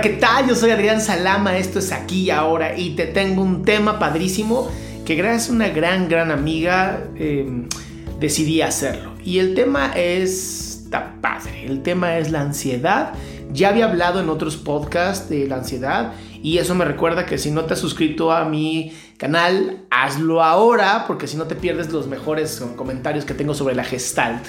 ¿Qué tal? Yo soy Adrián Salama, esto es aquí y ahora y te tengo un tema padrísimo que gracias a una gran, gran amiga eh, decidí hacerlo. Y el tema es, está padre, el tema es la ansiedad. Ya había hablado en otros podcasts de la ansiedad y eso me recuerda que si no te has suscrito a mi canal, hazlo ahora porque si no te pierdes los mejores comentarios que tengo sobre la gestalt.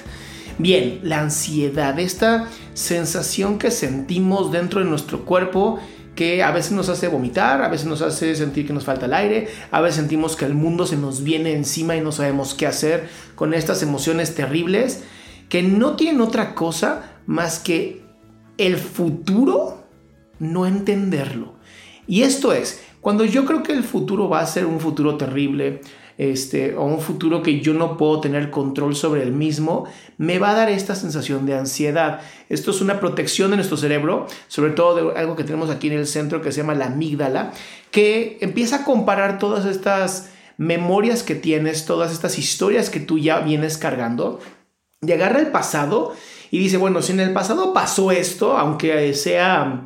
Bien, la ansiedad, esta sensación que sentimos dentro de nuestro cuerpo que a veces nos hace vomitar, a veces nos hace sentir que nos falta el aire, a veces sentimos que el mundo se nos viene encima y no sabemos qué hacer con estas emociones terribles que no tienen otra cosa más que el futuro no entenderlo. Y esto es, cuando yo creo que el futuro va a ser un futuro terrible, este, o un futuro que yo no puedo tener control sobre el mismo, me va a dar esta sensación de ansiedad. Esto es una protección de nuestro cerebro, sobre todo de algo que tenemos aquí en el centro que se llama la amígdala, que empieza a comparar todas estas memorias que tienes, todas estas historias que tú ya vienes cargando, y agarra el pasado y dice, bueno, si en el pasado pasó esto, aunque sea,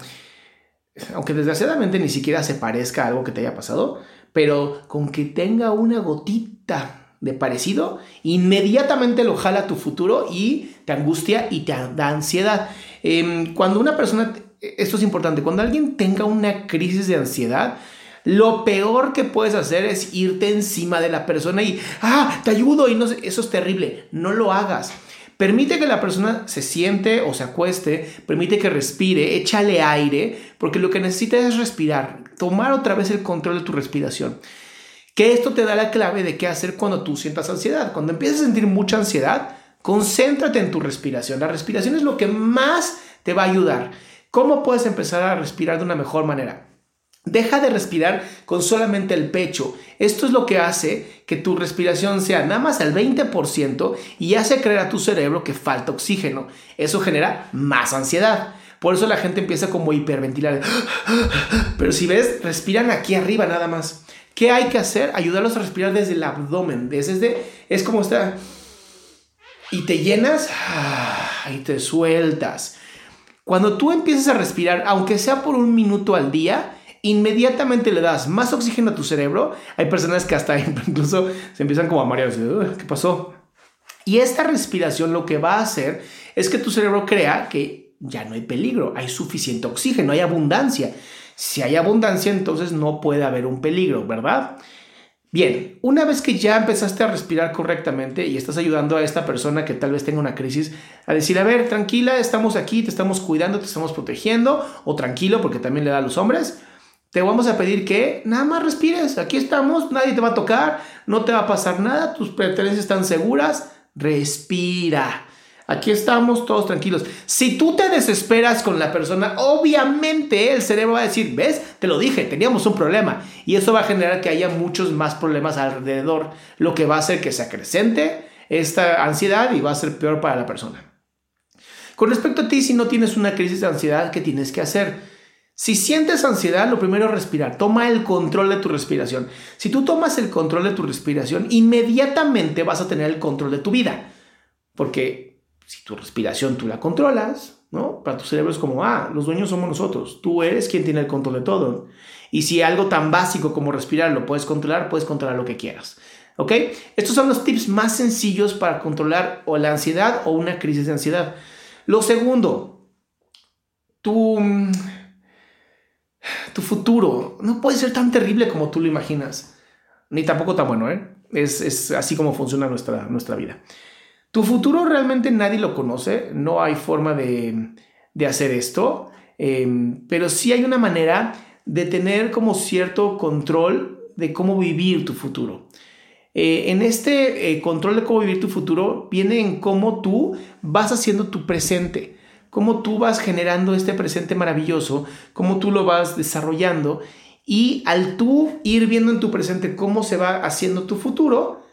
aunque desgraciadamente ni siquiera se parezca a algo que te haya pasado, pero con que tenga una gotita de parecido, inmediatamente lo jala tu futuro y te angustia y te da ansiedad. Em, cuando una persona, esto es importante, cuando alguien tenga una crisis de ansiedad, lo peor que puedes hacer es irte encima de la persona y, ah, te ayudo y no sé, eso es terrible, no lo hagas. Permite que la persona se siente o se acueste, permite que respire, échale aire, porque lo que necesita es respirar, tomar otra vez el control de tu respiración. Que esto te da la clave de qué hacer cuando tú sientas ansiedad. Cuando empiezas a sentir mucha ansiedad, concéntrate en tu respiración. La respiración es lo que más te va a ayudar. ¿Cómo puedes empezar a respirar de una mejor manera? Deja de respirar con solamente el pecho. Esto es lo que hace que tu respiración sea nada más al 20% y hace creer a tu cerebro que falta oxígeno. Eso genera más ansiedad. Por eso la gente empieza como a hiperventilar. Pero si ves, respiran aquí arriba nada más. ¿Qué hay que hacer? Ayudarlos a respirar desde el abdomen. Desde, es como está. Y te llenas y te sueltas. Cuando tú empiezas a respirar, aunque sea por un minuto al día, inmediatamente le das más oxígeno a tu cerebro. Hay personas que hasta incluso se empiezan como a marear. ¿Qué pasó? Y esta respiración lo que va a hacer es que tu cerebro crea que ya no hay peligro, hay suficiente oxígeno, hay abundancia. Si hay abundancia, entonces no puede haber un peligro, ¿verdad? Bien, una vez que ya empezaste a respirar correctamente y estás ayudando a esta persona que tal vez tenga una crisis a decir, a ver, tranquila, estamos aquí, te estamos cuidando, te estamos protegiendo, o tranquilo, porque también le da a los hombres, te vamos a pedir que nada más respires. Aquí estamos, nadie te va a tocar, no te va a pasar nada, tus pertenencias están seguras. Respira. Aquí estamos todos tranquilos. Si tú te desesperas con la persona, obviamente el cerebro va a decir, ves, te lo dije, teníamos un problema. Y eso va a generar que haya muchos más problemas alrededor, lo que va a hacer que se acrecente esta ansiedad y va a ser peor para la persona. Con respecto a ti, si no tienes una crisis de ansiedad, ¿qué tienes que hacer? Si sientes ansiedad, lo primero es respirar. Toma el control de tu respiración. Si tú tomas el control de tu respiración, inmediatamente vas a tener el control de tu vida. Porque si tu respiración tú la controlas, ¿no? Para tu cerebro es como, ah, los dueños somos nosotros. Tú eres quien tiene el control de todo. Y si algo tan básico como respirar lo puedes controlar, puedes controlar lo que quieras. ¿Ok? Estos son los tips más sencillos para controlar o la ansiedad o una crisis de ansiedad. Lo segundo, tu, no puede ser tan terrible como tú lo imaginas, ni tampoco tan bueno, ¿eh? Es, así como funciona nuestra, nuestra vida. Tu futuro realmente nadie lo conoce, no hay forma de, hacer esto, em, pero sí hay una manera de tener como cierto control de cómo vivir tu futuro. Eh, en este eh, control de cómo vivir tu futuro viene en cómo tú vas haciendo tu presente, cómo tú vas generando este presente maravilloso, cómo tú lo vas desarrollando y al tú ir viendo en tu presente cómo se va haciendo tu futuro,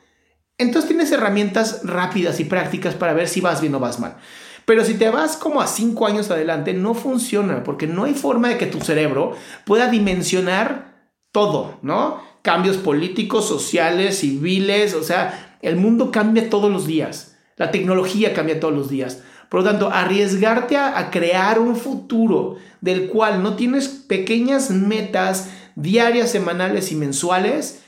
entonces tienes herramientas rápidas y prácticas para ver si vas bien o vas mal. Pero si te vas como a cinco años adelante, no funciona porque no hay forma de que tu cerebro pueda dimensionar todo, ¿no? cambios políticos, sociales, civiles, o sea, el mundo cambia todos los días, la tecnología cambia todos los días. Por lo tanto, arriesgarte a, crear un futuro del cual no tienes pequeñas metas diarias, semanales y mensuales,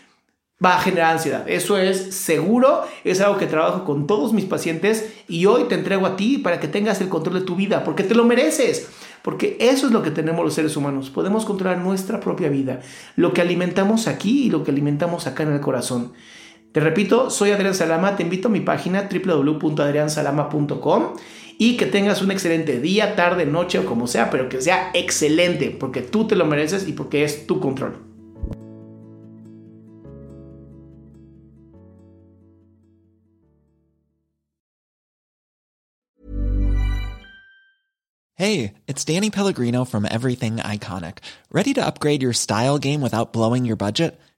va a generar ansiedad. Eso es seguro, es algo que trabajo con todos mis pacientes y hoy te entrego a ti para que tengas el control de tu vida, porque te lo mereces. Porque eso es lo que tenemos los seres humanos. Podemos controlar nuestra propia vida, lo que alimentamos aquí y lo que alimentamos acá en el corazón. Te repito, soy Adrián Salama, te invito a mi página www.adriansalama.com y que tengas un excelente día, tarde, noche o como sea, pero que sea excelente, porque tú te lo mereces y porque es tu control. Hey, it's Danny Pellegrino from Everything Iconic. Ready to upgrade your style game without blowing your budget?